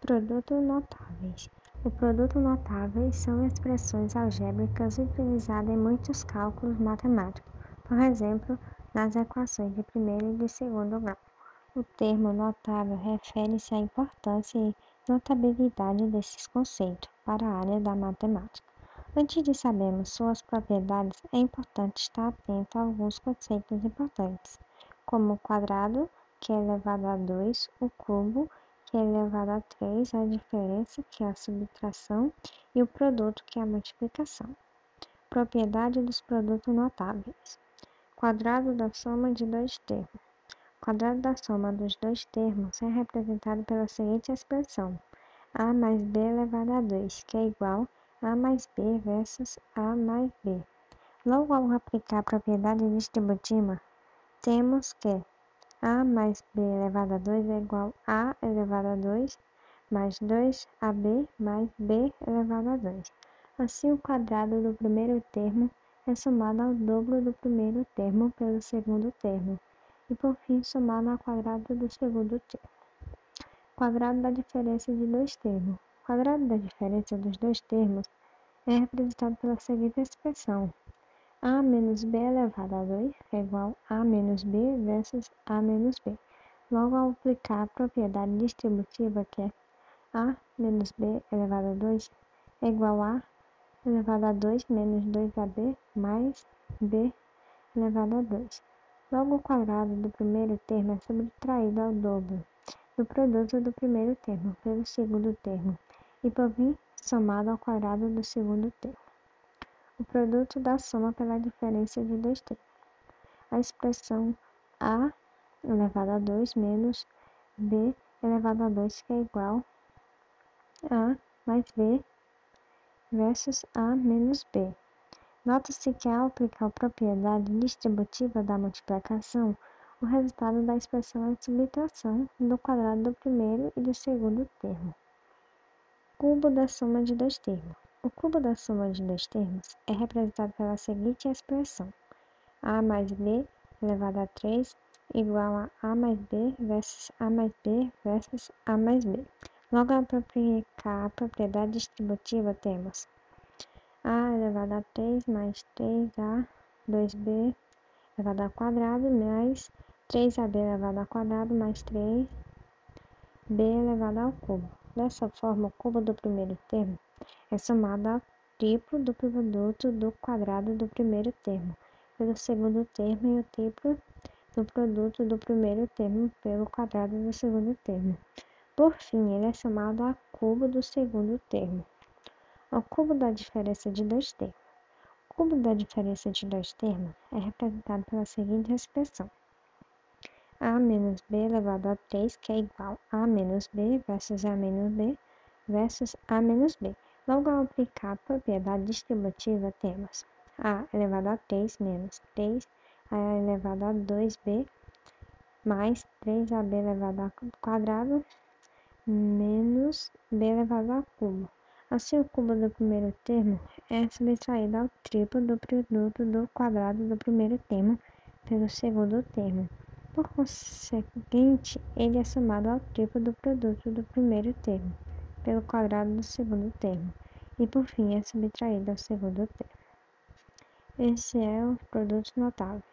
Produtos notáveis. O produto notáveis são expressões algébricas utilizadas em muitos cálculos matemáticos, por exemplo, nas equações de primeiro e de segundo grau. O termo notável refere-se à importância e notabilidade desses conceitos para a área da matemática. Antes de sabermos suas propriedades, é importante estar atento a alguns conceitos importantes, como o quadrado, que é elevado a 2, o cubo, que é elevado a 3, a diferença, que é a subtração, e o produto, que é a multiplicação. Propriedade dos produtos notáveis. Quadrado da soma de dois termos. O quadrado da soma dos dois termos é representado pela seguinte expressão: a mais b elevado a 2, que é igual a mais b vezes a mais b. Logo, ao aplicar a propriedade distributiva, temos que a mais b elevado a 2 é igual a elevado a 2 mais 2ab mais b elevado a 2. Assim, o quadrado do primeiro termo é somado ao dobro do primeiro termo pelo segundo termo, e por fim somado ao quadrado do segundo termo. Quadrado da diferença de dois termos. O quadrado da diferença dos dois termos é representado pela seguinte expressão: a menos b elevado a 2 é igual a menos b vezes a menos b. Logo, ao aplicar a propriedade distributiva, que é a menos b elevado a 2 é igual a elevado a 2 menos 2ab mais b elevado a 2. Logo, o quadrado do primeiro termo é subtraído ao dobro do produto do primeiro termo pelo segundo termo e, por fim, somado ao quadrado do segundo termo o produto da soma pela diferença de dois termos. A expressão a elevado a 2 menos b elevado a 2, que é igual a mais b versus a menos b. Nota-se que ao aplicar a propriedade distributiva da multiplicação, o resultado da expressão é a subtração do quadrado do primeiro e do segundo termo. Cubo da soma de dois termos. O cubo da soma de dois termos é representado pela seguinte expressão: a mais b elevado a 3 igual a a mais b vezes a mais b vezes a mais b. Logo, ao aplicar a propriedade distributiva, temos a elevado a 3 mais 3a 2b elevado ao quadrado mais 3ab elevado ao quadrado mais 3b elevado ao cubo. Dessa forma, o cubo do primeiro termo é somado ao triplo do produto do quadrado do primeiro termo pelo segundo termo e o triplo do produto do primeiro termo pelo quadrado do segundo termo. Por fim, ele é somado ao cubo do segundo termo, ao cubo da diferença de dois termos. O cubo da diferença de dois termos é representado pela seguinte expressão: a menos b elevado a 3, que é igual a menos b versus a menos b versus a menos b. Logo, ao aplicar a propriedade distributiva, temos a elevado a 3 menos 3 a elevado a 2b mais 3ab elevado ao quadrado menos b elevado ao cubo. Assim, o cubo do primeiro termo é subtraído ao triplo do produto do quadrado do primeiro termo pelo segundo termo. Por conseguinte, ele é somado ao triplo do produto do primeiro termo pelo quadrado do segundo termo, e por fim é subtraído ao segundo termo. Esse é o produto notável.